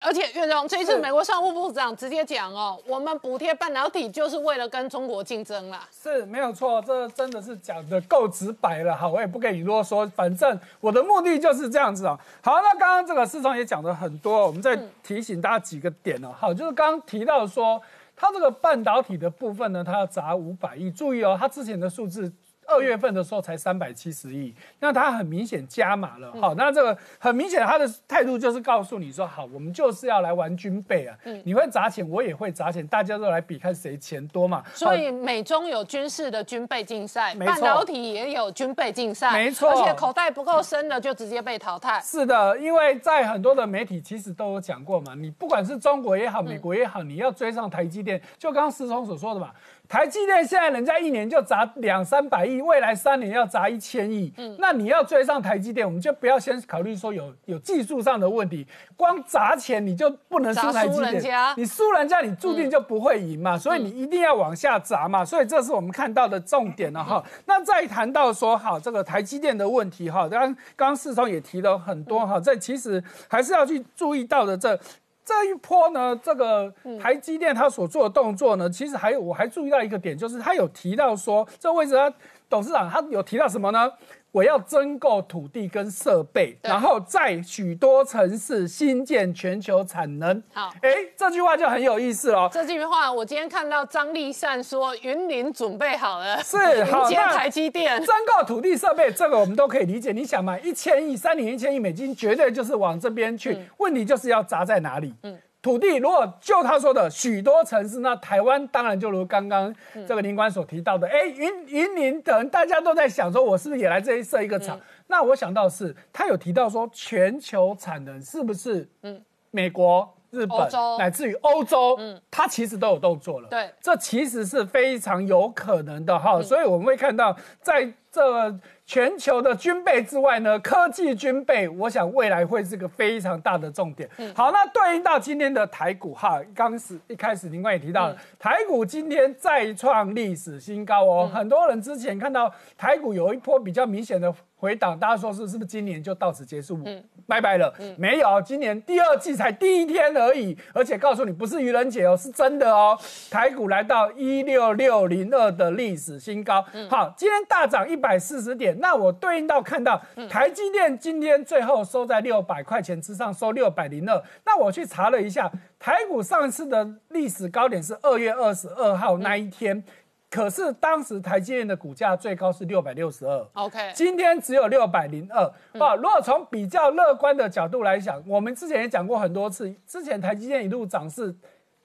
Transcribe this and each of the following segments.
而且岳总，这一次美国商务部长直接讲哦，我们补贴半导体就是为了跟中国竞争啦。是没有错，这真的是讲的够直白了哈，我也不跟你啰嗦，反正我的目的就是这样子啊。好，那刚刚这个市场也讲了很多，我们再提醒大家几个点哦。好，就是刚刚提到说，它这个半导体的部分呢，它要砸五百亿，注意哦，它之前的数字。二月份的时候才三百七十亿，那他很明显加码了，好，那这个很明显他的态度就是告诉你说，好，我们就是要来玩军备啊，你会砸钱，我也会砸钱，大家都来比看谁钱多嘛。所以美中有军事的军备竞赛，半导体也有军备竞赛，没错，而且口袋不够深的就直接被淘汰。是的，因为在很多的媒体其实都有讲过嘛，你不管是中国也好，美国也好，你要追上台积电，就刚刚石聪所说的嘛。台积电现在人家一年就砸两三百亿，未来三年要砸一千亿。嗯，那你要追上台积电，我们就不要先考虑说有有技术上的问题，光砸钱你就不能输台积电。你输人家，你注定就不会赢嘛。所以你一定要往下砸嘛。所以这是我们看到的重点了哈。那再谈到说好这个台积电的问题哈，刚刚刚市场也提了很多哈，这其实还是要去注意到的这。这一波呢，这个台积电它所做的动作呢，其实还有我还注意到一个点，就是他有提到说，这位置他董事长他有提到什么呢？我要增购土地跟设备，然后在许多城市新建全球产能。好，哎，这句话就很有意思了。这句话我今天看到张立善说，云林准备好了，是 好，那台积电增购土地设备，这个我们都可以理解。你想嘛，一千亿，三年一千亿美金，绝对就是往这边去。问题就是要砸在哪里？嗯。土地如果就他说的许多城市，那台湾当然就如刚刚这个林官所提到的，哎，云云林等大家都在想说，我是不是也来这里设一个厂？那我想到是，他有提到说全球产能是不是？嗯，美国、日本乃至于欧洲，嗯，他其实都有动作了。对，这其实是非常有可能的哈。所以我们会看到在这。全球的军备之外呢，科技军备，我想未来会是个非常大的重点。好，那对应到今天的台股哈，刚始一开始林官也提到了，台股今天再创历史新高哦。很多人之前看到台股有一波比较明显的回档，大家说是是不是今年就到此结束？嗯，拜拜了。嗯，没有，今年第二季才第一天而已，而且告诉你不是愚人节哦，是真的哦。台股来到一六六零二的历史新高。好，今天大涨一百四十点。那我对应到看到台积电今天最后收在六百块钱之上，收六百零二。那我去查了一下，台股上次的历史高点是二月二十二号那一天，可是当时台积电的股价最高是六百六十二。OK，今天只有六百零二。啊，如果从比较乐观的角度来讲，我们之前也讲过很多次，之前台积电一路涨势。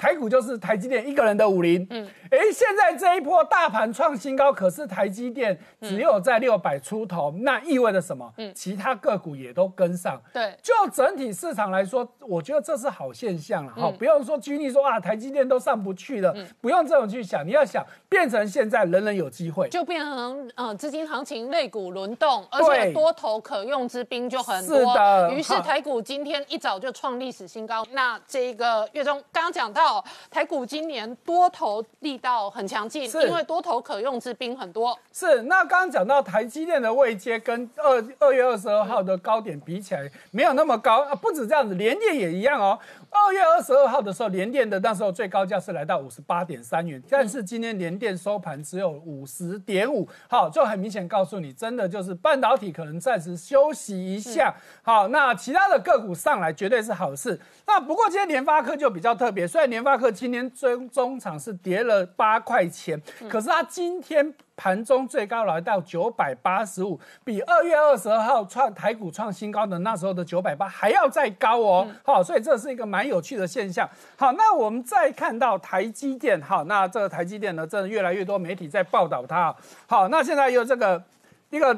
台股就是台积电一个人的武林，嗯，哎，现在这一波大盘创新高，可是台积电只有在六百出头，那意味着什么？嗯，其他个股也都跟上，对，就整体市场来说，我觉得这是好现象了，哈，不用说居力说啊，台积电都上不去了，不用这种去想，你要想变成现在人人有机会，就变成嗯资金行情类股轮动，而且多头可用之兵就很多，是的，于是台股今天一早就创历史新高，那这个月中刚刚讲到。台股今年多头力道很强劲，因为多头可用之兵很多。是，那刚刚讲到台积电的位阶跟二二月二十二号的高点比起来，没有那么高啊。不止这样子，联电也一样哦。二月二十二号的时候，联电的那时候最高价是来到五十八点三元，但是今天联电收盘只有五十点五，好，就很明显告诉你，真的就是半导体可能暂时休息一下。好，那其他的个股上来绝对是好事。那不过今天联发科就比较特别，虽然联发科今天中中场是跌了八块钱，可是它今天。盘中最高来到九百八十五，比二月二十二号创台股创新高的那时候的九百八还要再高哦。好，所以这是一个蛮有趣的现象。好，那我们再看到台积电，好，那这个台积电呢，真的越来越多媒体在报道它。好，那现在有这个一个。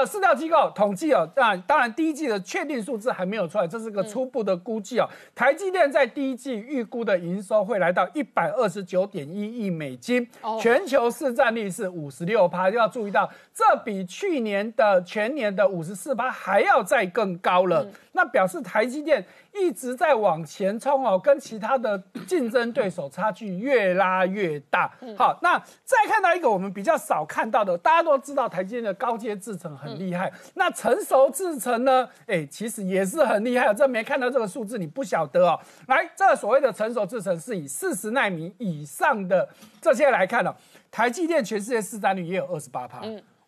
的市调机构统计哦，那当然第一季的确定数字还没有出来，这是个初步的估计哦。台积电在第一季预估的营收会来到一百二十九点一亿美金，全球市占率是五十六趴，要注意到这比去年的全年的五十四趴还要再更高了。那表示台积电一直在往前冲哦，跟其他的竞争对手差距越拉越大。好，那再看到一个我们比较少看到的，大家都知道台积电的高阶制程很厉害，那成熟制程呢？哎，其实也是很厉害。这没看到这个数字，你不晓得哦。来，这所谓的成熟制程是以四十纳米以上的这些来看哦，台积电全世界市占率也有二十八趴。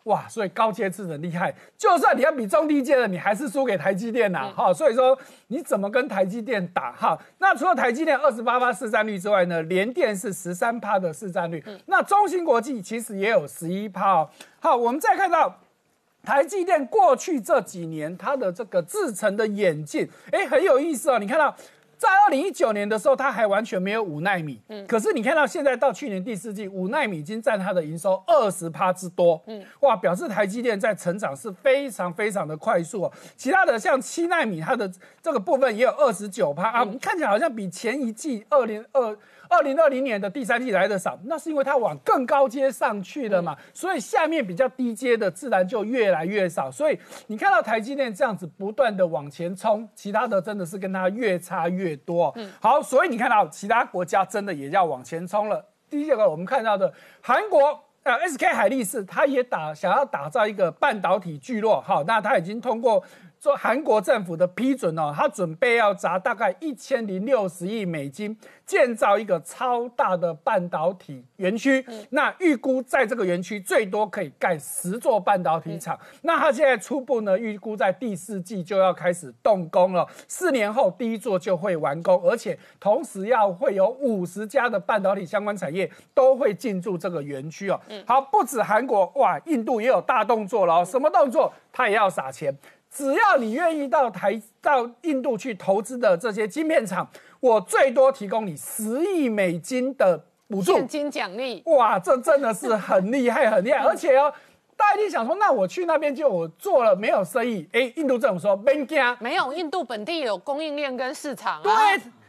哇，所以高阶制程厉害，就算你要比中低阶的，你还是输给台积电呐。哈，所以说你怎么跟台积电打？哈，那除了台积电二十八趴市占率之外呢，联电是十三趴的市占率。那中芯国际其实也有十一趴哦。好，我们再看到台积电过去这几年它的这个制成的演进，哎，很有意思哦。你看到。在二零一九年的时候，它还完全没有五纳米。嗯，可是你看到现在到去年第四季，五纳米已经占它的营收二十趴之多。嗯，哇，表示台积电在成长是非常非常的快速哦。其他的像七纳米，它的这个部分也有二十九趴啊，看起来好像比前一季二零二。二零二零年的第三季来的少，那是因为它往更高阶上去了嘛，所以下面比较低阶的自然就越来越少。所以你看到台积电这样子不断的往前冲，其他的真的是跟它越差越多。嗯，好，所以你看到其他国家真的也要往前冲了。第一个我们看到的韩国，呃，SK 海力士，它也打想要打造一个半导体聚落，好，那它已经通过。说韩国政府的批准哦，他准备要砸大概一千零六十亿美金建造一个超大的半导体园区。那预估在这个园区最多可以盖十座半导体厂。那他现在初步呢，预估在第四季就要开始动工了。四年后第一座就会完工，而且同时要会有五十家的半导体相关产业都会进驻这个园区哦。好，不止韩国哇，印度也有大动作了。什么动作？他也要撒钱。只要你愿意到台到印度去投资的这些晶片厂，我最多提供你十亿美金的补助现金奖励。哇，这真的是很厉害，很厉害！而且哦，大家一定想说，那我去那边就我做了没有生意？哎，印度政府说没惊，没有，印度本地有供应链跟市场。对。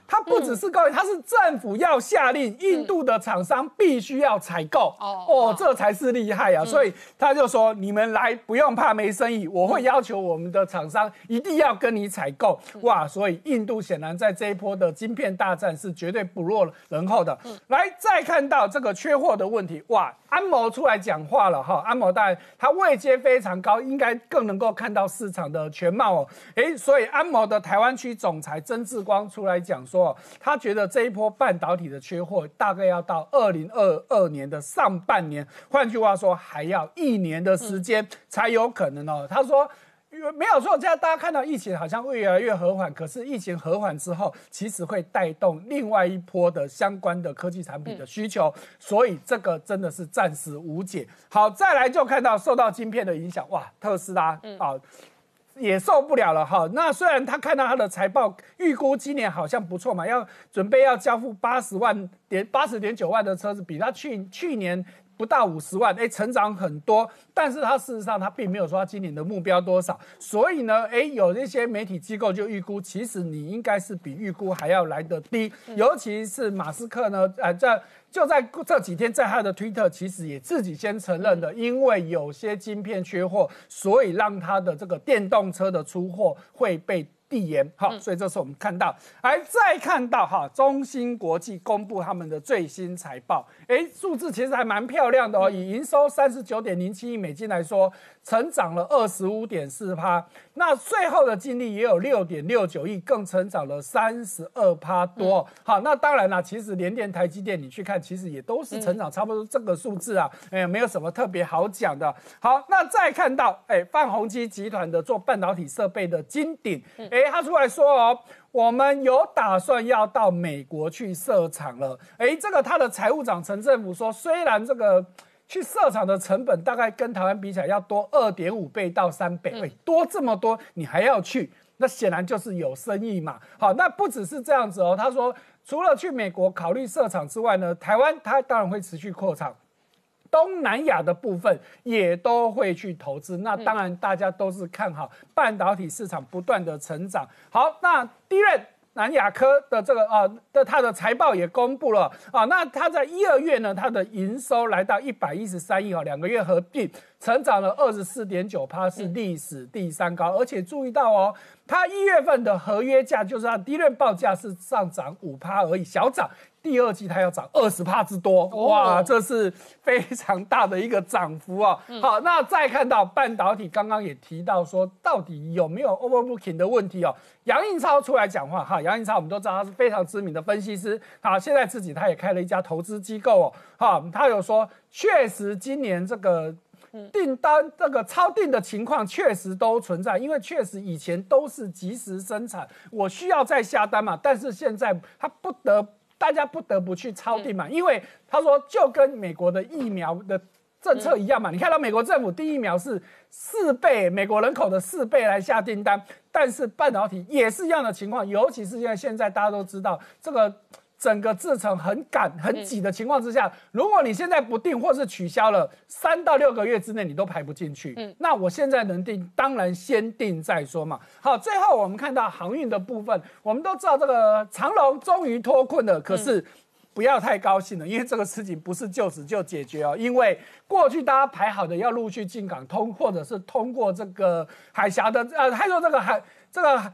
它不只是高，它是政府要下令，印度的厂商必须要采购哦哦，这才是厉害啊！所以他就说：“你们来不用怕没生意，我会要求我们的厂商一定要跟你采购。”哇，所以印度显然在这一波的晶片大战是绝对不落人后的。来，再看到这个缺货的问题，哇，安谋出来讲话了哈！安谋当然他位阶非常高，应该更能够看到市场的全貌哦。哎，所以安谋的台湾区总裁曾志光出来讲说。说他觉得这一波半导体的缺货大概要到二零二二年的上半年，换句话说还要一年的时间才有可能哦。他说没有错，现在大家看到疫情好像会越来越和缓，可是疫情和缓之后，其实会带动另外一波的相关的科技产品的需求，所以这个真的是暂时无解。好，再来就看到受到晶片的影响，哇，特斯拉啊。也受不了了哈。那虽然他看到他的财报预估今年好像不错嘛，要准备要交付八十万点八十点九万的车子，比他去去年不到五十万，哎，成长很多。但是他事实上他并没有说他今年的目标多少，所以呢，哎，有一些媒体机构就预估，其实你应该是比预估还要来得低。尤其是马斯克呢，呃，在就在这几天，在他的推特，其实也自己先承认的，因为有些晶片缺货，所以让他的这个电动车的出货会被。递延好，所以这是我们看到，来再看到哈，中芯国际公布他们的最新财报，哎，数字其实还蛮漂亮的哦。以营收三十九点零七亿美金来说，成长了二十五点四趴，那税后的净利也有六点六九亿，更成长了三十二趴多。好，那当然啦，其实联电、台积电你去看，其实也都是成长差不多这个数字啊，哎，没有什么特别好讲的。好，那再看到，哎，泛宏基集团的做半导体设备的金鼎。哎，他出来说哦，我们有打算要到美国去设厂了。哎，这个他的财务长陈政府说，虽然这个去设厂的成本大概跟台湾比起来要多二点五倍到三倍，哎，多这么多，你还要去，那显然就是有生意嘛。好，那不只是这样子哦，他说除了去美国考虑设厂之外呢，台湾他当然会持续扩厂。东南亚的部分也都会去投资，那当然大家都是看好半导体市场不断的成长。好，那第一任南亚科的这个啊的它的财报也公布了啊，那它在一二月呢，它的营收来到一百一十三亿哦，两个月合并成长了二十四点九趴，是历史第三高。而且注意到哦，它一月份的合约价就是它第一报价是上涨五趴而已，小涨。第二季它要涨二十趴之多，哇，这是非常大的一个涨幅啊！好，那再看到半导体，刚刚也提到说，到底有没有 overbooking 的问题哦？杨应超出来讲话哈，杨应超我们都知道他是非常知名的分析师，好，现在自己他也开了一家投资机构哦，哈，他有说，确实今年这个订单这个超订的情况确实都存在，因为确实以前都是及时生产，我需要再下单嘛，但是现在他不得。大家不得不去超订嘛，因为他说就跟美国的疫苗的政策一样嘛。你看到美国政府第一苗是四倍美国人口的四倍来下订单，但是半导体也是一样的情况，尤其是因为现在大家都知道这个。整个制程很赶很挤的情况之下，如果你现在不定或是取消了，三到六个月之内你都排不进去。嗯，那我现在能定，当然先定再说嘛。好，最后我们看到航运的部分，我们都知道这个长龙终于脱困了，可是不要太高兴了，因为这个事情不是就此就解决哦。因为过去大家排好的要陆续进港通，或者是通过这个海峡的，呃，还有这个海这个。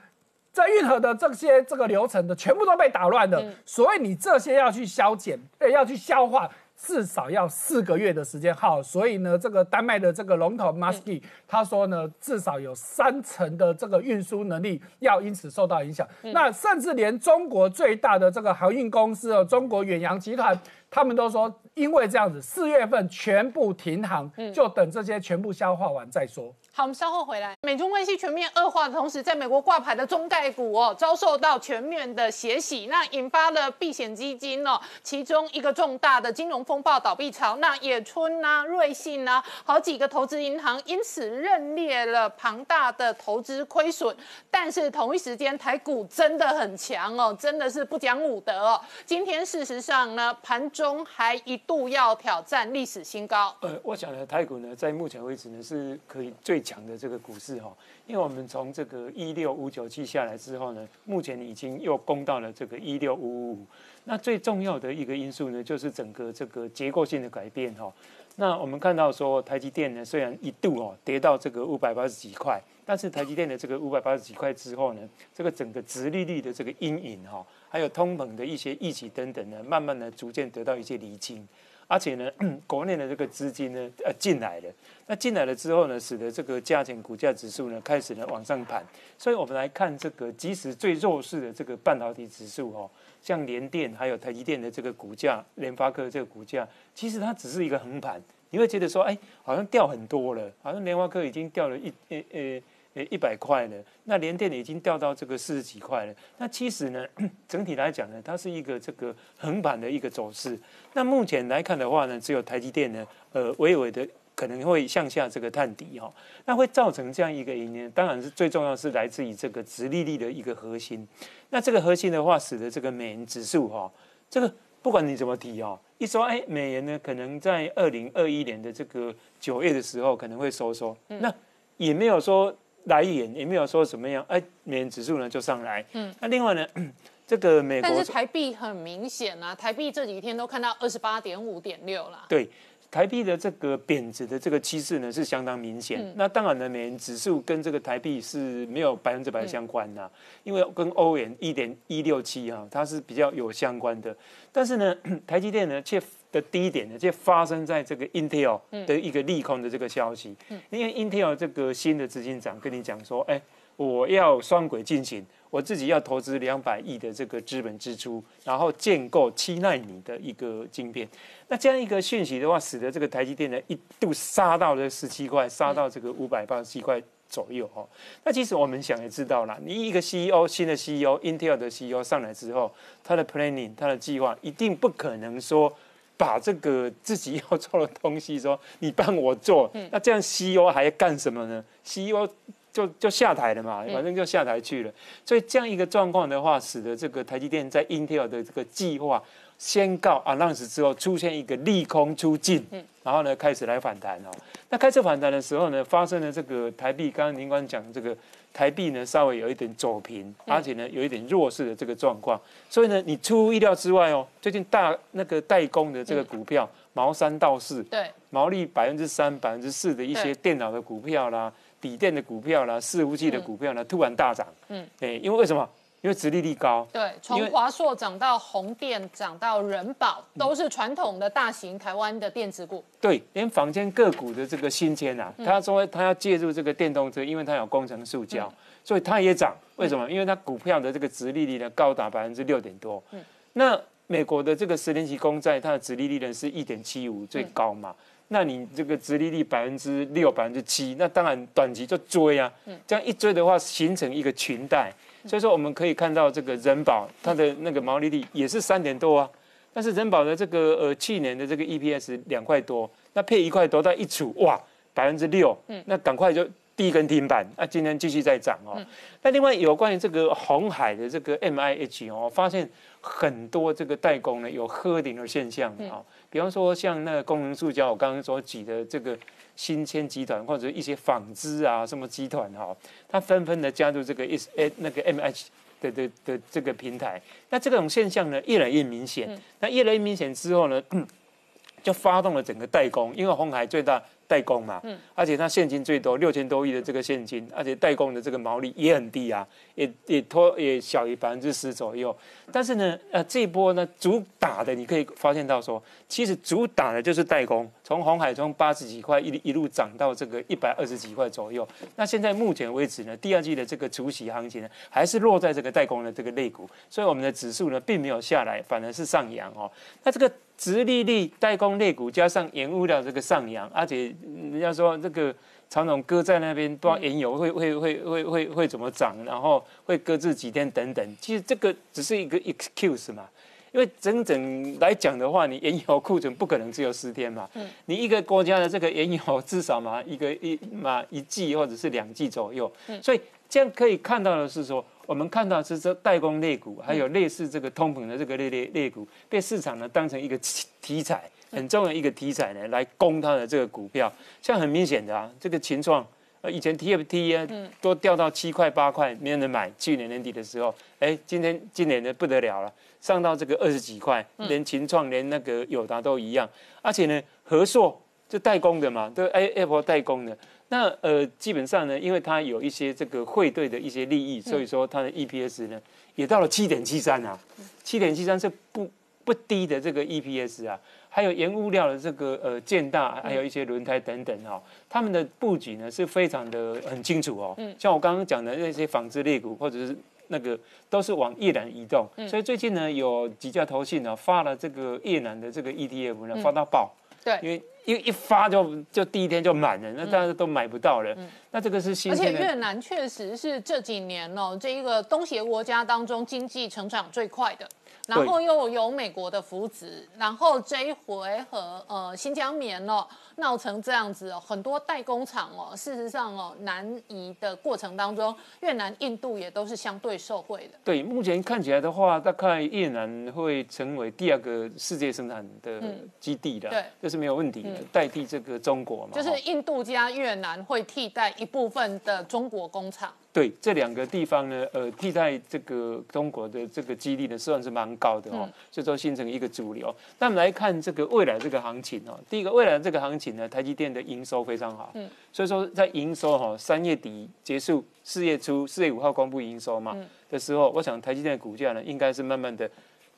在运河的这些这个流程的全部都被打乱了，所以你这些要去消减，对，要去消化，至少要四个月的时间。好，所以呢，这个丹麦的这个龙头 Musky 他说呢，至少有三成的这个运输能力要因此受到影响。那甚至连中国最大的这个航运公司哦，中国远洋集团，他们都说，因为这样子，四月份全部停航，就等这些全部消化完再说。好，我们稍后回来。美中关系全面恶化的同时，在美国挂牌的中概股哦，遭受到全面的血洗，那引发了避险基金哦，其中一个重大的金融风暴倒闭潮。那野村呐、瑞信呐，好几个投资银行因此认列了庞大的投资亏损。但是同一时间，台股真的很强哦，真的是不讲武德哦。今天事实上呢，盘中还一度要挑战历史新高。呃，我想呢，台股呢，在目前为止呢，是可以最。强的这个股市哈，因为我们从这个一六五九七下来之后呢，目前已经又攻到了这个一六五五五。那最重要的一个因素呢，就是整个这个结构性的改变哈。那我们看到说，台积电呢，虽然一度哦跌到这个五百八十几块，但是台积电的这个五百八十几块之后呢，这个整个直利率的这个阴影哈，还有通膨的一些预期等等呢，慢慢的逐渐得到一些厘清。而且呢，国内的这个资金呢，呃，进来了。那进来了之后呢，使得这个价钱股价指数呢，开始呢往上盘。所以我们来看这个，即使最弱势的这个半导体指数哦，像联电还有台积电的这个股价，联发科这个股价，其实它只是一个横盘。你会觉得说，哎，好像掉很多了，好像联发科已经掉了一呃呃。诶，一百块了，那连电已经掉到这个四十几块了。那其实呢，整体来讲呢，它是一个这个横盘的一个走势。那目前来看的话呢，只有台积电呢，呃，微微的可能会向下这个探底哈。那会造成这样一个原因，当然是最重要是来自于这个直利率的一个核心。那这个核心的话，使得这个美元指数哈，这个不管你怎么提哈，一说哎，美元呢可能在二零二一年的这个九月的时候可能会收缩，那也没有说。来源也没有说怎么样，哎，美元指数呢就上来。嗯，那另外呢，这个美国，但是台币很明显啊，台币这几天都看到二十八点五点六了。对。台币的这个贬值的这个趋势呢是相当明显。那当然呢，美元指数跟这个台币是没有百分之百相关的，因为跟欧元一点一六七啊，它是比较有相关的。但是呢，台积电呢却的低点呢就发生在这个 Intel 的一个利空的这个消息。因为 Intel 这个新的执行长跟你讲说，哎，我要双轨进行。我自己要投资两百亿的这个资本支出，然后建构七纳米的一个晶片。那这样一个讯息的话，使得这个台积电呢一度杀到了十七块，杀到这个五百八十七块左右哦。那其实我们想也知道了，你一个 CEO 新的 CEO，Intel 的 CEO 上来之后，他的 planning 他的计划一定不可能说把这个自己要做的东西说你帮我做，那这样 CEO 还要干什么呢？CEO 就就下台了嘛，反正就下台去了。所以这样一个状况的话，使得这个台积电在 Intel 的这个计划宣告啊，那时之后出现一个利空出尽，然后呢开始来反弹哦。那开始反弹的时候呢，发生了这个台币，刚刚您刚讲这个台币呢稍微有一点走平，而且呢有一点弱势的这个状况。所以呢，你出乎意料之外哦，最近大那个代工的这个股票毛三到四，对，毛利百分之三、百分之四的一些对电脑的股票啦、笔电的股票啦、伺服器的股票呢，突然大涨。嗯嗯，哎，因为为什么？因为殖利率高。对，从华硕涨到宏电，涨到人保，都是传统的大型台湾的电子股。对，连房间个股的这个新签啊，他说他要介入这个电动车，因为它有工程塑胶，所以它也涨。为什么？因为它股票的这个殖利率呢高达百分之六点多。嗯那美国的这个十年期公债，它的殖利率呢是一点七五，最高嘛。那你这个殖利率百分之六、百分之七，那当然短期就追啊。这样一追的话，形成一个裙带。所以说，我们可以看到这个人保它的那个毛利率也是三点多啊。但是人保的这个呃去年的这个 EPS 两块多，那配一块多，它一除哇百分之六，嗯那赶快就第一根停板，啊今天继续在涨哦。那另外有关于这个红海的这个 MIH 哦，发现很多这个代工呢有喝顶的现象啊、比方说像那个功能塑胶，我刚刚所举的这个新千集团或者一些纺织啊什么集团哈、它纷纷的加入这个 is 诶那个 MH 的的的这个平台，那这种现象呢越来越明显。那越来越明显之后呢，就发动了整个代工，因为红海最大代工嘛，而且它现金最多六千多亿的这个现金，而且代工的这个毛利也很低啊，也也拖也小于百分之十左右。但是呢，呃，这一波呢主打的，你可以发现到说，其实主打的就是代工，从红海从八十几块一一路涨到这个一百二十几块左右。那现在目前为止呢，第二季的这个除息行情呢，还是落在这个代工的这个类股，所以我们的指数呢并没有下来，反而是上扬哦。那这个直利率代工类股加上延误了这个上扬，而且人家说这个常总搁在那边，不知道原油会会会会会会怎么涨，然后会搁置几天等等。其实这个只是一个 excuse 嘛，因为整整来讲的话，你原油库存不可能只有十天嘛，你一个国家的这个原油至少嘛一个一嘛一季或者是两季左右，所以这样可以看到的是说。我们看到是这代工类股，还有类似这个通膨的这个类类类股，被市场呢当成一个题题材，很重要的一个题材呢来攻它的这个股票。像很明显的啊，这个秦创，呃，以前 TFT 啊都掉到七块八块，没人买。去年年底的时候，哎，今天今年的不得了了，上到这个二十几块，连秦创连那个友达都一样。而且呢，和硕就代工的嘛，都 A Apple 代工的。那呃，基本上呢，因为它有一些这个汇兑的一些利益，所以说它的 EPS 呢也到了七点七三啊，七点七三是不不低的这个 EPS 啊。还有原物料的这个呃建大，还有一些轮胎等等哈、哦，他们的布局呢是非常的很清楚哦。像我刚刚讲的那些纺织类股或者是那个都是往越南移动，所以最近呢有几家投信呢发了这个越南的这个 ETF 呢发到爆。对因为一一发就就第一天就满了，那大家都买不到了。嗯。那这个是新而且。越南确实是这几年哦，这一个东协国家当中经济成长最快的，然后又有美国的扶植，然后这一回和呃新疆棉哦闹成这样子哦，很多代工厂哦，事实上哦南移的过程当中，越南、印度也都是相对受惠的。对，目前看起来的话，大概越南会成为第二个世界生产的基地的，对。这是没有问题的，代替这个中国嘛。就是印度加越南会替代一部分的中国工厂。对这两个地方呢，呃，替代这个中国的这个基地呢，算是蛮高的哦，所以说形成一个主流。那我们来看这个未来这个行情哦，第一个未来这个行情呢，台积电的营收非常好，嗯，所以说在营收哈、三月底结束，四月初四月五号公布营收嘛、的时候，我想台积电的股价呢，应该是慢慢的。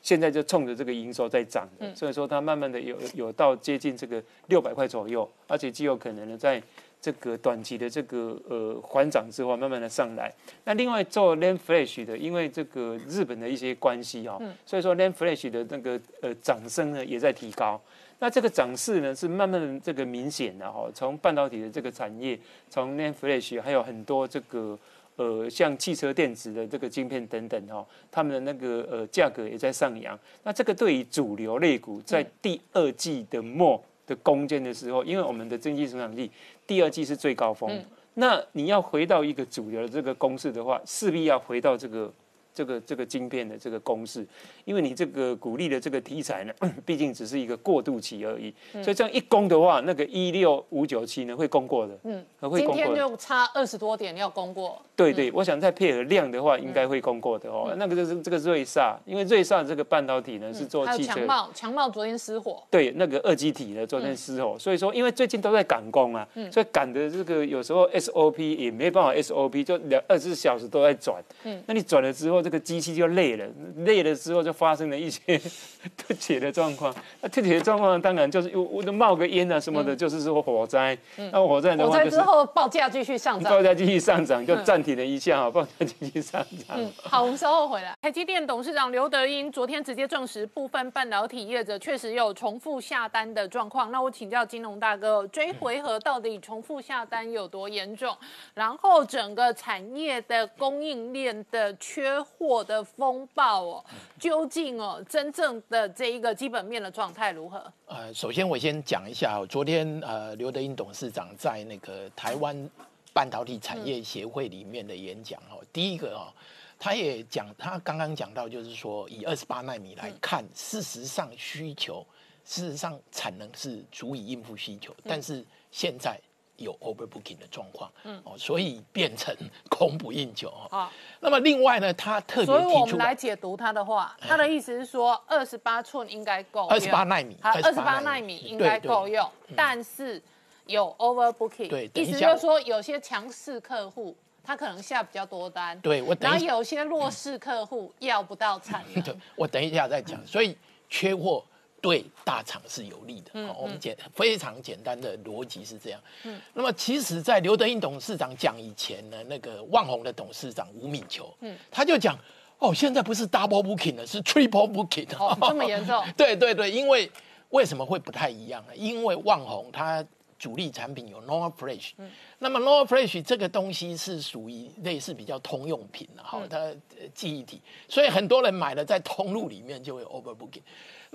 现在就冲着这个营收在涨的，所以说它慢慢的有有到接近这个六百块左右，而且极有可能呢在这个短期的这个呃缓涨之后，慢慢的上来。那另外做 Land Flash 的，因为这个日本的一些关系哈、所以说 Land Flash 的那个呃掌声呢也在提高。那这个涨势呢是慢慢的这个明显的哈，从半导体的这个产业，从 Land Flash 还有很多这个。呃，像汽车电子的这个晶片等等哈，他们的那个呃价格也在上扬。那这个对于主流类股在第二季的末的攻坚的时候，因为我们的经济成长率第二季是最高峰，那你要回到一个主流的这个公式的话，势必要回到这个这个这个晶片的这个公式，因为你这个鼓励的这个题材呢，毕竟只是一个过渡期而已，所以这样一攻的话，那个一六五九七呢会攻过的，嗯，会攻过。今天就差二十多点要攻过。对对，我想再配合量的话，应该会攻过的哦。那个就是这个瑞萨，因为瑞萨这个半导体呢是做汽车。强茂，强茂昨天失火。对，那个二基体呢昨天失火，所以说因为最近都在赶工啊，所以赶的这个有时候 SOP 也没办法 SOP，就两二十四小时都在转。嗯，那你转了之后，这个机器就累了，累了之后就发生了一些 特写的状况。那特铁的状况当然就是又我冒个烟啊什么的，就是说火灾。那火灾的话，火灾之后报价继续上涨，报价继续上涨就暂停了一下哈，报价继续上涨。嗯，好，我们稍后回来。台积电董事长刘德英昨天直接证实，部分半导体业者确实有重复下单的状况。那我请教金融大哥，追回合到底重复下单有多严重？然后整个产业的供应链的缺货的风暴哦，究竟哦真正的这一个基本面的状态如何？呃，首先我先讲一下，昨天呃刘德英董事长在那个台湾半导体产业协会里面的演讲哦，第一个哦，他也讲他刚刚讲到，就是说以二十八纳米来看，事实上需求事实上产能是足以应付需求，但是现在。有 overbooking 的状况，嗯，哦，所以变成 供不应求啊。那么另外呢，他特别，所以我们来解读他的话，他的意思是说，二十八寸应该够，二十八纳米，二十八纳米应该够用，但是有 overbooking，对，意思就是说有些强势客户他可能下比较多单，对我，然后有些弱势客户要不到产能，我等一下再讲，所以缺货。对大厂是有利的，我们简非常简单的逻辑是这样。嗯，那么其实，在刘德英董事长讲以前呢，那个万宏的董事长吴敏球，嗯，他就讲，哦，现在不是 double booking 了，是 triple booking 哦，这么严重？对对对，因为为什么会不太一样呢？因为万宏它主力产品有 Nor Flash，嗯，那么 Nor Flash 这个东西是属于类似比较通用品的，哈，它记忆体，所以很多人买了在通路里面就会 over booking。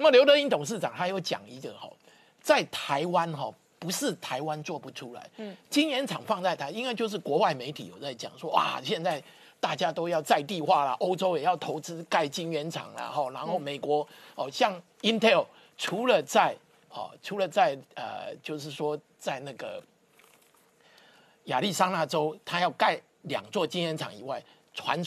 那么刘德英董事长他有讲一个哈，在台湾哈不是台湾做不出来，嗯，晶圆厂放在台，因为就是国外媒体有在讲说哇，现在大家都要在地化了，欧洲也要投资盖晶圆厂了哈，然后美国哦像 Intel 除了在哦除了在呃就是说在那个亚利桑那州，他要盖两座晶圆厂以外，传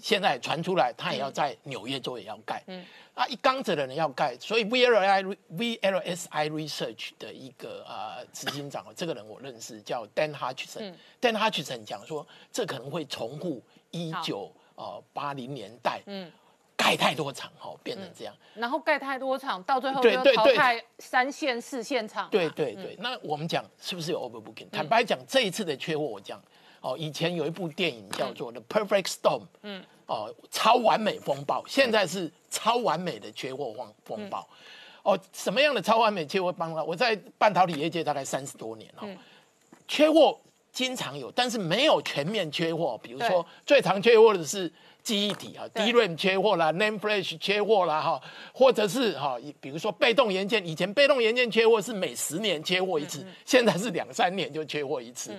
现在传出来他也要在纽约州也要盖，嗯。啊，一缸子的人要盖，所以 VLI VLSI Research 的一个呃执行长，这个人我认识，叫 Dan Hutchison。Dan Hutchison 讲说，这可能会重复一九呃八零年代，嗯，盖太多厂哈，变成这样。然后盖太多厂，到最后就淘汰三线、四线厂。对对对，那我们讲是不是有 overbooking？坦白讲，这一次的缺货，我讲哦，以前有一部电影叫做《The Perfect Storm》，嗯。哦，超完美风暴，现在是超完美的缺货风风暴。哦，什么样的超完美缺货风暴？我在半导体业界大概三十多年了，缺货经常有，但是没有全面缺货。比如说，最常缺货的是记忆体啊，DRAM 缺货啦，NAND Flash 缺货啦，哈，或者是哈，比如说被动元件，以前被动元件缺货是每十年缺货一次，现在是两三年就缺货一次。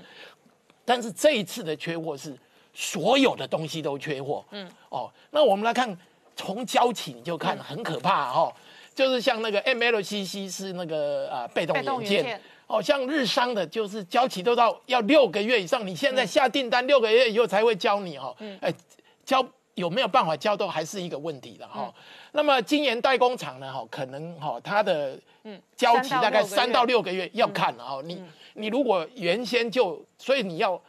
但是这一次的缺货是。所有的东西都缺货，嗯，哦，那我们来看，从交期你就看很可怕哦，就是像那个 MLCC 是那个啊被动元件，哦，像日商的，就是交期都到要六个月以上，你现在下订单六个月以后才会交你哈，哎，交有没有办法交都还是一个问题的哈。那么晶圆代工厂呢，哈，可能哈它的嗯交期大概三到六个月要看哦，你你如果原先就，所以你要。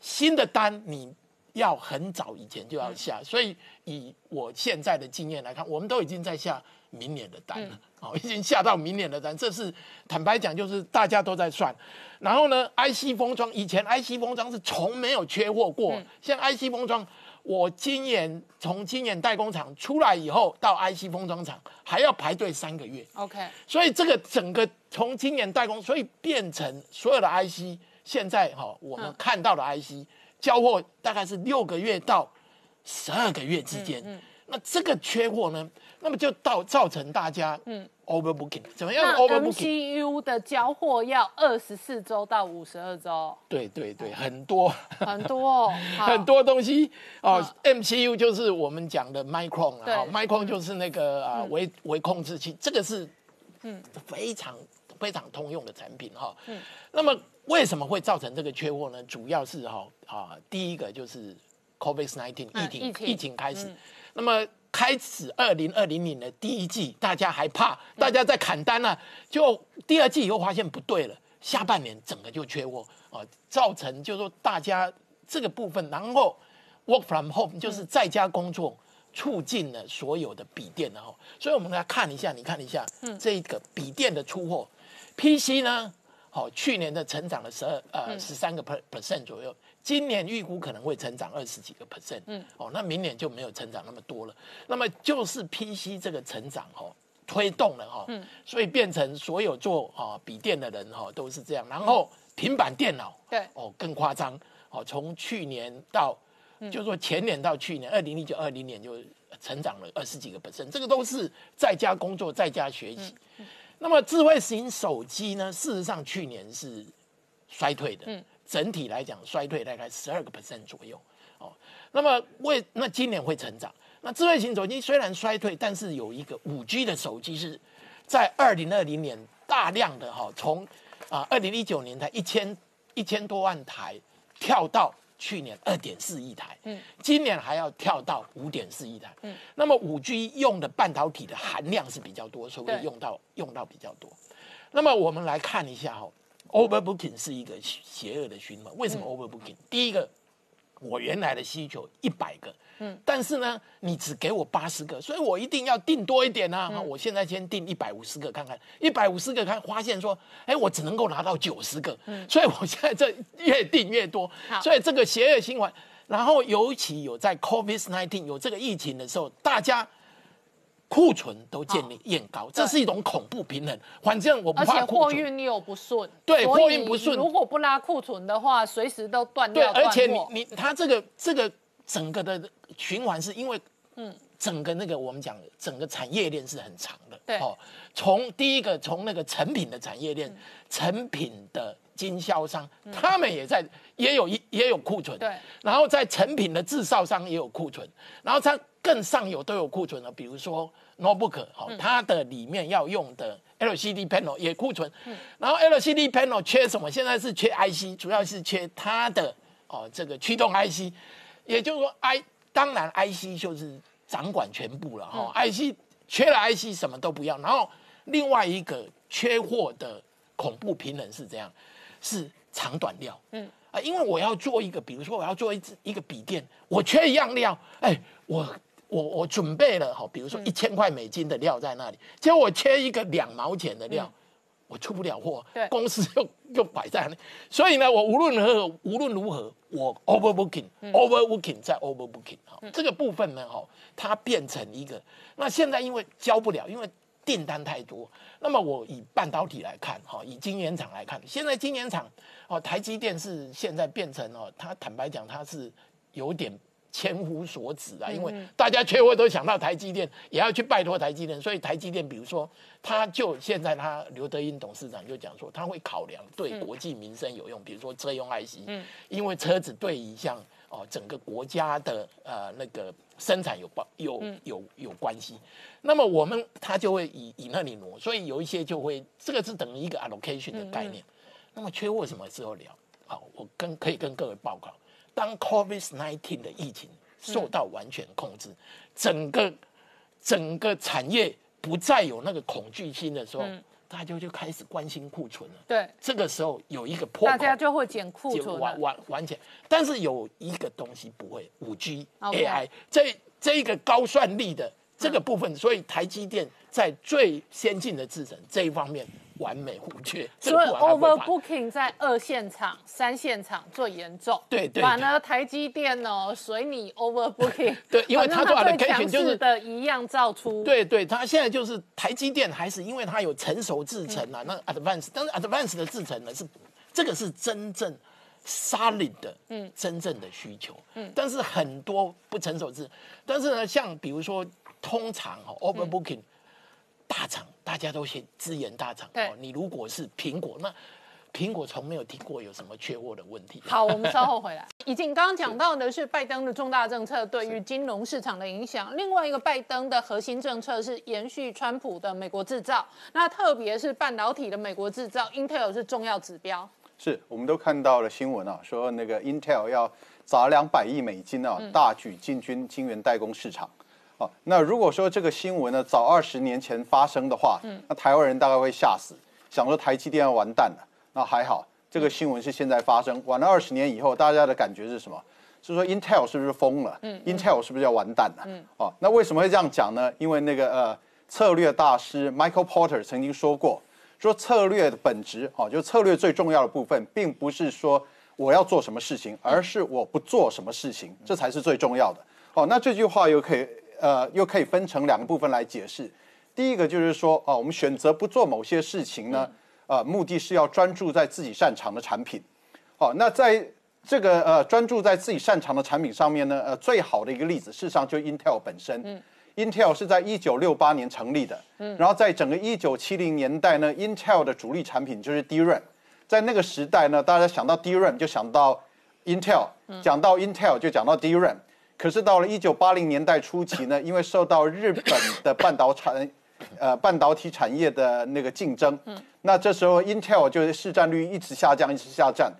新的单你要很早以前就要下，所以以我现在的经验来看，我们都已经在下明年的单了，哦，已经下到明年的单，这是坦白讲，就是大家都在算。然后呢，IC 封装以前 IC 封装是从没有缺货过，现在 IC 封装，我今年从今年代工厂出来以后到 IC 封装厂还要排队三个月。OK，所以这个整个从今年代工，所以变成所有的 IC。现在哈，我们看到的 IC 交货大概是六个月到十二个月之间。那这个缺货呢，那么就造造成大家嗯。overbooking，怎么样那 overbooking？MCU 的交货要二十四周到五十二周，对对对，很多。很多 哦，很多东西。哦。MCU 就是我们讲的 micron 对。啊，micron 就是那个啊微微控制器，这个是嗯。非常非常通用的产品哈。嗯，那么为什么会造成这个缺货呢？主要是哈啊，第一个就是 COVID-19 疫情嗯疫情。疫情开始，那么。开始二零二零年的第一季，大家还怕，大家在砍单呢、就第二季以后发现不对了，下半年整个就缺货啊，造成就是说大家这个部分，然后 work from home 就是在家工作，促进了所有的笔电然后，所以我们来看一下，你看一下，嗯。这个笔电的出货，PC 呢，好、去年的成长了十二呃十三个 per percent 左右，今年预估可能会成长二十几个 percent，嗯，哦，那明年就没有成长那么多了，那么就是 PC 这个成长哦。推动了哈，嗯。所以变成所有做啊笔电的人哈都是这样，然后平板电脑对。哦更夸张哦，从去年到就说前年到去年，二零一九二零年就成长了二十几个 percent，这个都是在家工作在家学习。那么智慧型手机呢，事实上去年是衰退的，整体来讲衰退大概十二个 percent 左右哦。那么为那今年会成长。那智慧型手机虽然衰退，但是有一个五 G 的手机是在二零二零年大量的哈，从啊二零一九年才一千一千多万台跳到去年二点四亿台，嗯，今年还要跳到五点四亿台，嗯，那么五 G 用的半导体的含量是比较多，所以用到用到比较多。那么我们来看一下哈，overbooking 是一个邪恶的循环。为什么 overbooking？、第一个，我原来的需求一百个，嗯，但是呢，你只给我八十个，所以我一定要订多一点啊。我现在先订一百五十个看看，一百五十个看，发现说，哎，我只能够拿到九十个，所以我现在这越订越多，所以这个邪恶循环。然后尤其有在 COVID nineteen 有这个疫情的时候，大家库存都建立验高，这是一种恐怖平衡。反正我不怕货运又不顺，对货运不顺。如果不拉库存的话，随时都断掉对，而且你你它这个这个整个的循环是因为，嗯，整个那个我们讲整个产业链是很长的，对。哦，从第一个从那个成品的产业链，成品的经销商，他们也在也有一也有库存，对，然后在成品的制造商也有库存，然后它更上游都有库存了，比如说 notebook 哦，它的里面要用的 LCD panel 也库存，然后 LCD panel 缺什么？现在是缺 IC，主要是缺它的哦这个驱动 IC，也就是说 I 当然 IC 就是掌管全部了哈、IC 缺了 IC 什么都不要，然后另外一个缺货的恐怖平衡是这样，是长短料，嗯。啊，因为我要做一个，比如说我要做一支一个笔电，我缺一样料，哎，我我我准备了哈，比如说一千块美金的料在那里，结果我缺一个两毛钱的料。我出不了货，对。公司又又摆在那里，所以呢，我无论如何无论如何，我 overbooking，overbooking 再 overbooking 哈、这个部分呢，哈，它变成一个，那现在因为交不了，因为订单太多，那么我以半导体来看，哈，以晶圆厂来看，现在晶圆厂，哦，台积电是现在变成哦，它坦白讲，它是有点千夫所指啊，因为大家缺货都想到台积电，也要去拜托台积电，所以台积电，比如说，他就现在他刘德英董事长就讲说，他会考量对国际民生有用，比如说车用 IC，嗯。因为车子对一项哦整个国家的呃那个生产有关有有有关系，那么我们他就会以以那里挪，所以有一些就会这个是等于一个 allocation 的概念。那么缺货什么时候聊？好，我跟可以跟各位报告，当 COVID 19的疫情受到完全控制，整个整个产业不再有那个恐惧心的时候，大家就开始关心库存了。对，这个时候有一个破口，大家就会减库存完。完完全，但是有一个东西不会，五 G、AI 这这一个高算力的这个部分，所以台积电在最先进的制程这一方面完美无缺。这所以 overbooking 在二线厂、三线厂最严重，对对对。反而台积电哦，随你 overbooking，对因为它做反正它 allocation 最强就是的一样造出，对对，它现在就是台积电，还是因为它有成熟制程啊，那 advance，但是 advance 的制程呢是这个是真正 solid 的，嗯，真正的需求，嗯，但是很多不成熟制，但是呢，像比如说，通常哦，overbooking，大厂大家都先资源大厂，对哦，你如果是苹果，那苹果从没有听过有什么缺货的问题，好，我们稍后回来。已经刚刚讲到的是拜登的重大政策对于金融市场的影响，另外一个拜登的核心政策是延续川普的美国制造，那特别是半导体的美国制造，Intel 是重要指标。是，我们都看到了新闻啊，说那个 Intel 要砸两百亿美金啊，大举进军晶圆代工市场。哦，那如果说这个新闻呢早二十年前发生的话，嗯那台湾人大概会吓死，想说台积电要完蛋了。那还好，这个新闻是现在发生，晚了二十年以后，大家的感觉是什么？是说 Intel 是不是疯了？嗯，Intel 是不是要完蛋了？嗯，哦，那为什么会这样讲呢？因为那个呃策略大师 Michael Porter 曾经说过，说策略的本质，哦，就策略最重要的部分，并不是说我要做什么事情，而是我不做什么事情，这才是最重要的。哦，那这句话又可以呃又可以分成两个部分来解释。第一个就是说，哦，我们选择不做某些事情呢，呃，目的是要专注在自己擅长的产品。好，那在这个呃专注在自己擅长的产品上面呢，呃，最好的一个例子，事实上就 Intel 本身。嗯，Intel 是在一九六八年成立的，嗯，然后在整个一九七零年代呢，Intel 的主力产品就是 DRAM。在那个时代呢，大家想到 DRAM 就想到 Intel，讲到 Intel 就讲到 DRAM。可是到了一九八零年代初期呢，因为受到日本的半导产呃半导体产业的那个竞争，那这时候 Intel 就是市占率一直下降，一直下降。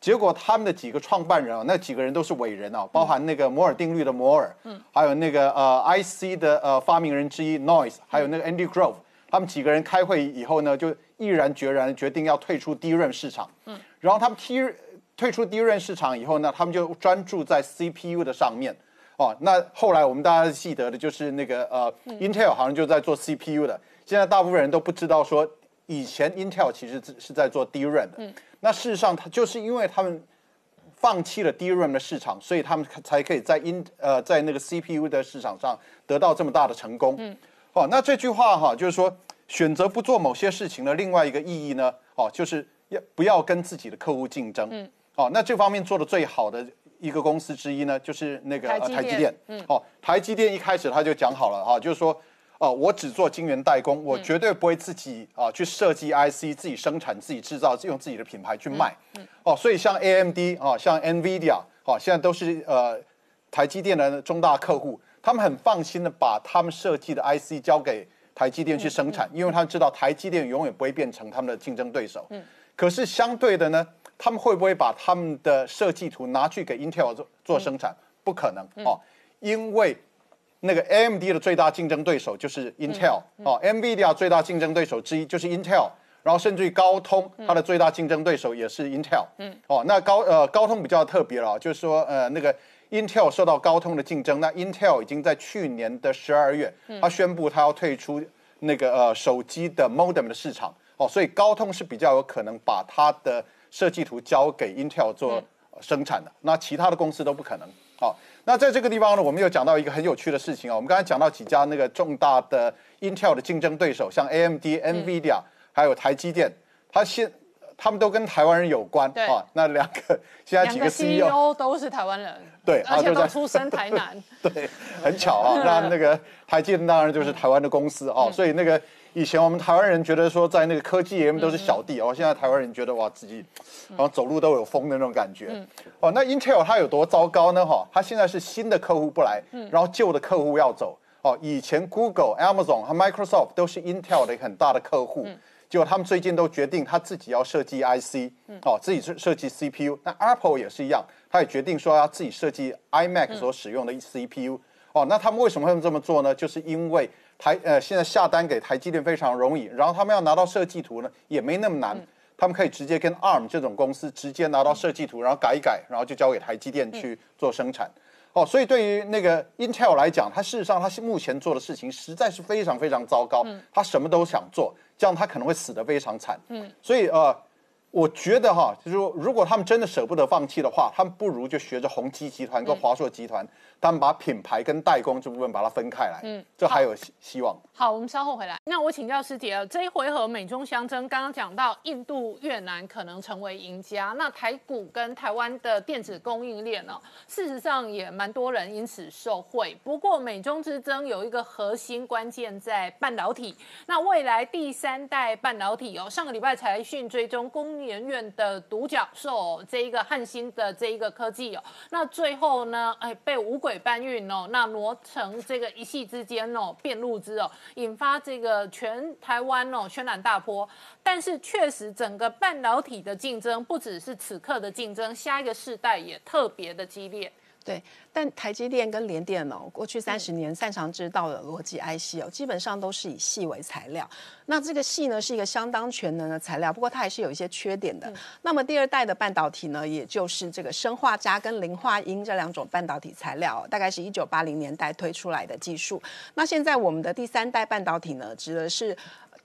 结果他们的几个创办人啊，那几个人都是伟人啊，包含那个摩尔定律的摩尔，嗯还有那个呃 IC 的呃发明人之一 Noise，还有那个 Andy Grove，他们几个人开会以后呢，就毅然决然决定要退出 DRAM 市场。嗯然后他们退退出 DRAM 市场以后呢，他们就专注在 CPU 的上面。哦，那后来我们大家记得的就是那个呃、Intel 好像就在做 CPU 的，现在大部分人都不知道说以前 Intel 其实是是在做 DRAM 的。那事实上，它就是因为他们放弃了 DRAM 的市场，所以他们才可以在 in 呃在那个 CPU 的市场上得到这么大的成功。嗯，哦，那这句话哈，就是说选择不做某些事情的另外一个意义呢，哦，就是要不要跟自己的客户竞争。嗯，哦，那这方面做的最好的一个公司之一呢，就是那个台积电呃台积电。嗯，哦，台积电一开始他就讲好了哈，就是说。哦，我只做晶圆代工，我绝对不会自己啊去设计 IC，自己生产、自己制造，用自己的品牌去卖。哦，所以像 AMD 啊，像 NVIDIA 啊，现在都是呃台积电的中大客户，他们很放心的把他们设计的 IC 交给台积电去生产，因为他们知道台积电永远不会变成他们的竞争对手。可是相对的呢，他们会不会把他们的设计图拿去给 Intel 做做生产？不可能哦，因为那个 AMD 的最大竞争对手就是 Intel 哦，NVIDIA 最大竞争对手之一就是 Intel，然后甚至于高通它的最大竞争对手也是 Intel。嗯，哦，那高呃高通比较特别了，就是说呃那个 Intel 受到高通的竞争，那 Intel 已经在去年的十二月，它宣布它要退出那个呃手机的 modem 的市场。哦，所以高通是比较有可能把它的设计图交给 Intel 做呃生产的，那其他的公司都不可能。好、那在这个地方呢，我们又讲到一个很有趣的事情啊。我们刚才讲到几家那个重大的 Intel 的竞争对手，像 AMD、NVIDIA，、还有台积电，它现他们都跟台湾人有关对啊。那两个现在几个 E CEO，CEO 都是台湾人，对而且都出生台南。对，很巧啊。那那个台积电当然就是台湾的公司哦，所以那个以前我们台湾人觉得说在那个科技业都是小弟哦，现在台湾人觉得哇自己好像走路都有风的那种感觉。哦，那 Intel 它有多糟糕呢？哈，它现在是新的客户不来，然后旧的客户要走。哦，以前 Google、Amazon 和 Microsoft 都是 Intel 的很大的客户。结果他们最近都决定他自己要设计 IC，哦，自己设设计 CPU。那 Apple 也是一样，他也决定说要自己设计 iMac 所使用的 CPU。哦，那他们为什么会这么做呢？就是因为台呃现在下单给台积电非常容易，然后他们要拿到设计图呢也没那么难，他们可以直接跟 ARM 这种公司直接拿到设计图，然后改一改，然后就交给台积电去做生产。哦，所以对于那个 Intel 来讲，它事实上它是目前做的事情实在是非常非常糟糕，它什么都想做，这样它可能会死得非常惨。嗯，所以呃，我觉得哈，就是说如果他们真的舍不得放弃的话，他们不如就学着宏基集团跟华硕集团，他们把品牌跟代工这部分把它分开来，嗯，这还有希希望。好，我们稍后回来。那我请教师姐啊，这一回合美中相争，刚刚讲到印度、越南可能成为赢家，那台股跟台湾的电子供应链呢，事实上也蛮多人因此受惠。不过美中之争有一个核心关键在半导体，那未来第三代半导体哦，上个礼拜财讯追踪研院的独角兽这一个汉芯的这一个科技哦，那最后呢，哎被五鬼搬运哦，那挪成这个一系之间哦，变路之哦。引发这个全台湾哦轩然大波，但是确实整个半导体的竞争不只是此刻的竞争，下一个世代也特别的激烈。对，但台积电跟联电哦，过去三十年擅长制造的逻辑 IC 哦，基本上都是以细为材料。那这个细呢，是一个相当全能的材料，不过它还是有一些缺点的。那么第二代的半导体呢，也就是这个生化镓跟磷化铟这两种半导体材料，大概是一九八零年代推出来的技术。那现在我们的第三代半导体呢，指的是。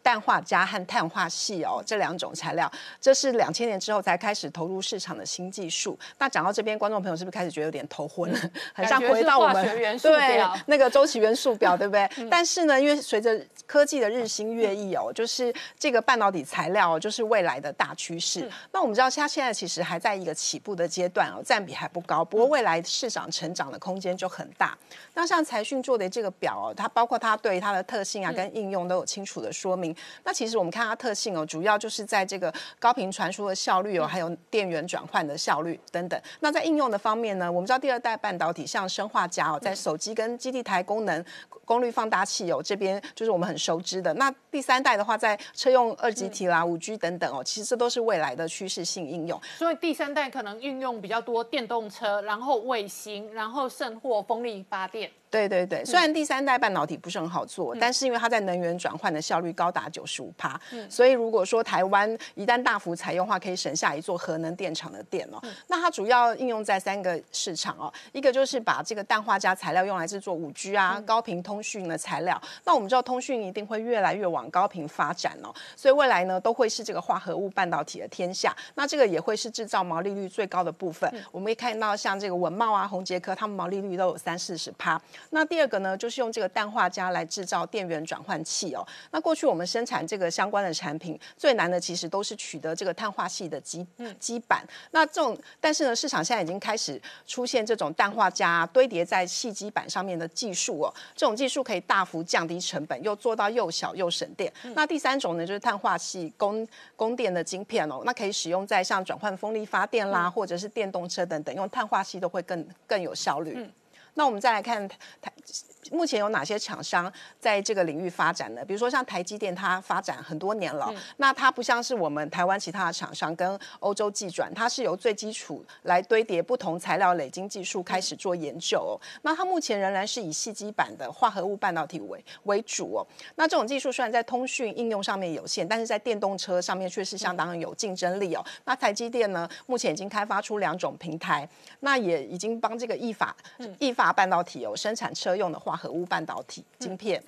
氮化镓和碳化系哦，这两种材料，这是两千年之后才开始投入市场的新技术。那讲到这边，观众朋友是不是开始觉得有点头昏了？很像回到我们对那个周期元素表，对不对？但是呢，因为随着科技的日新月异哦，就是这个半导体材料就是未来的大趋势。那我们知道，它现在其实还在一个起步的阶段哦，占比还不高。不过未来市场成长的空间就很大。那像财讯做的这个表哦，它包括它对它的特性啊跟应用都有清楚的说明。那其实我们看它特性哦，主要就是在这个高频传输的效率哦，还有电源转换的效率等等。那在应用的方面呢，我们知道第二代半导体像生化镓哦，在手机跟基地台功能功率放大器哦这边就是我们很熟知的。那第三代的话，在车用二极体啦、五 G 等等哦，其实这都是未来的趋势性应用。所以第三代可能运用比较多电动车，然后卫星，然后甚或风力发电。对对对，虽然第三代半导体不是很好做，但是因为它在能源转换的效率高达九十五帕，所以如果说台湾一旦大幅采用的话，可以省下一座核能电厂的电哦。那它主要应用在三个市场哦，一个就是把这个氮化镓材料用来制作五 G 啊高频通讯的材料。那我们知道通讯一定会越来越往高频发展哦，所以未来呢都会是这个化合物半导体的天下。那这个也会是制造毛利率最高的部分。我们可以看到像这个文茂啊、宏杰科，他们毛利率都有三四十趴。那第二个呢，就是用这个氮化镓来制造电源转换器哦。那过去我们生产这个相关的产品，最难的其实都是取得这个碳化系的基基板。那这种，但是呢，市场现在已经开始出现这种氮化镓堆叠在细基板上面的技术哦。这种技术可以大幅降低成本，又做到又小又省电。那第三种呢，就是碳化系供供电的晶片哦。那可以使用在像转换风力发电啦，或者是电动车等等，用碳化系都会更更有效率。那我们再来看台。目前有哪些厂商在这个领域发展呢？比如说像台积电，它发展很多年了。那它不像是我们台湾其他的厂商跟欧洲技转，它是由最基础来堆叠不同材料累积技术开始做研究。那它目前仍然是以细基板的化合物半导体为为主哦。那这种技术虽然在通讯应用上面有限，但是在电动车上面却是相当有竞争力哦。那台积电呢，目前已经开发出两种平台，那也已经帮这个意法意法半导体有生产车用的化。合物半导体晶片。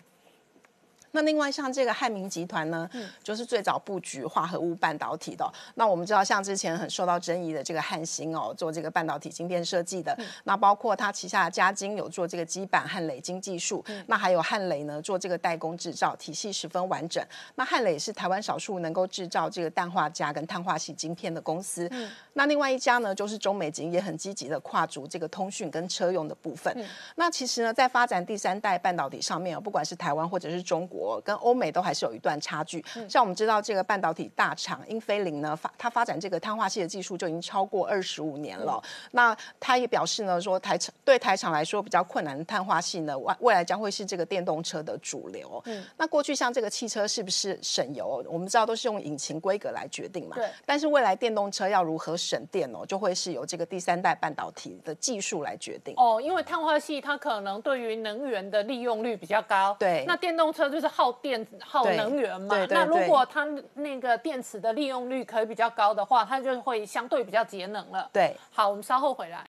那另外像这个汉明集团呢，就是最早布局化合物半导体的。那我们知道，像之前很受到争议的这个汉芯哦，做这个半导体晶片设计的。那包括它旗下的嘉晶有做这个基板和磊晶技术。那还有汉磊呢，做这个代工制造，体系十分完整。那汉磊是台湾少数能够制造这个氮化镓跟碳化系晶片的公司。那另外一家呢，就是中美晶，也很积极的跨足这个通讯跟车用的部分。那其实呢，在发展第三代半导体上面，不管是台湾或者是中国。跟欧美都还是有一段差距。像我们知道，这个半导体大厂英飞凌呢，发它发展这个碳化系的技术就已经超过二十五年了。那他也表示呢，说台厂对台厂来说比较困难的碳化系呢，未未来将会是这个电动车的主流。那过去像这个汽车是不是省油？我们知道都是用引擎规格来决定嘛。对。但是未来电动车要如何省电哦，就会是由这个第三代半导体的技术来决定。哦，因为碳化系它可能对于能源的利用率比较高。对。那电动车就是耗电耗能源嘛，那如果它那个电池的利用率可以比较高的话，它就会相对比较节能了。对，好，我们稍后回来。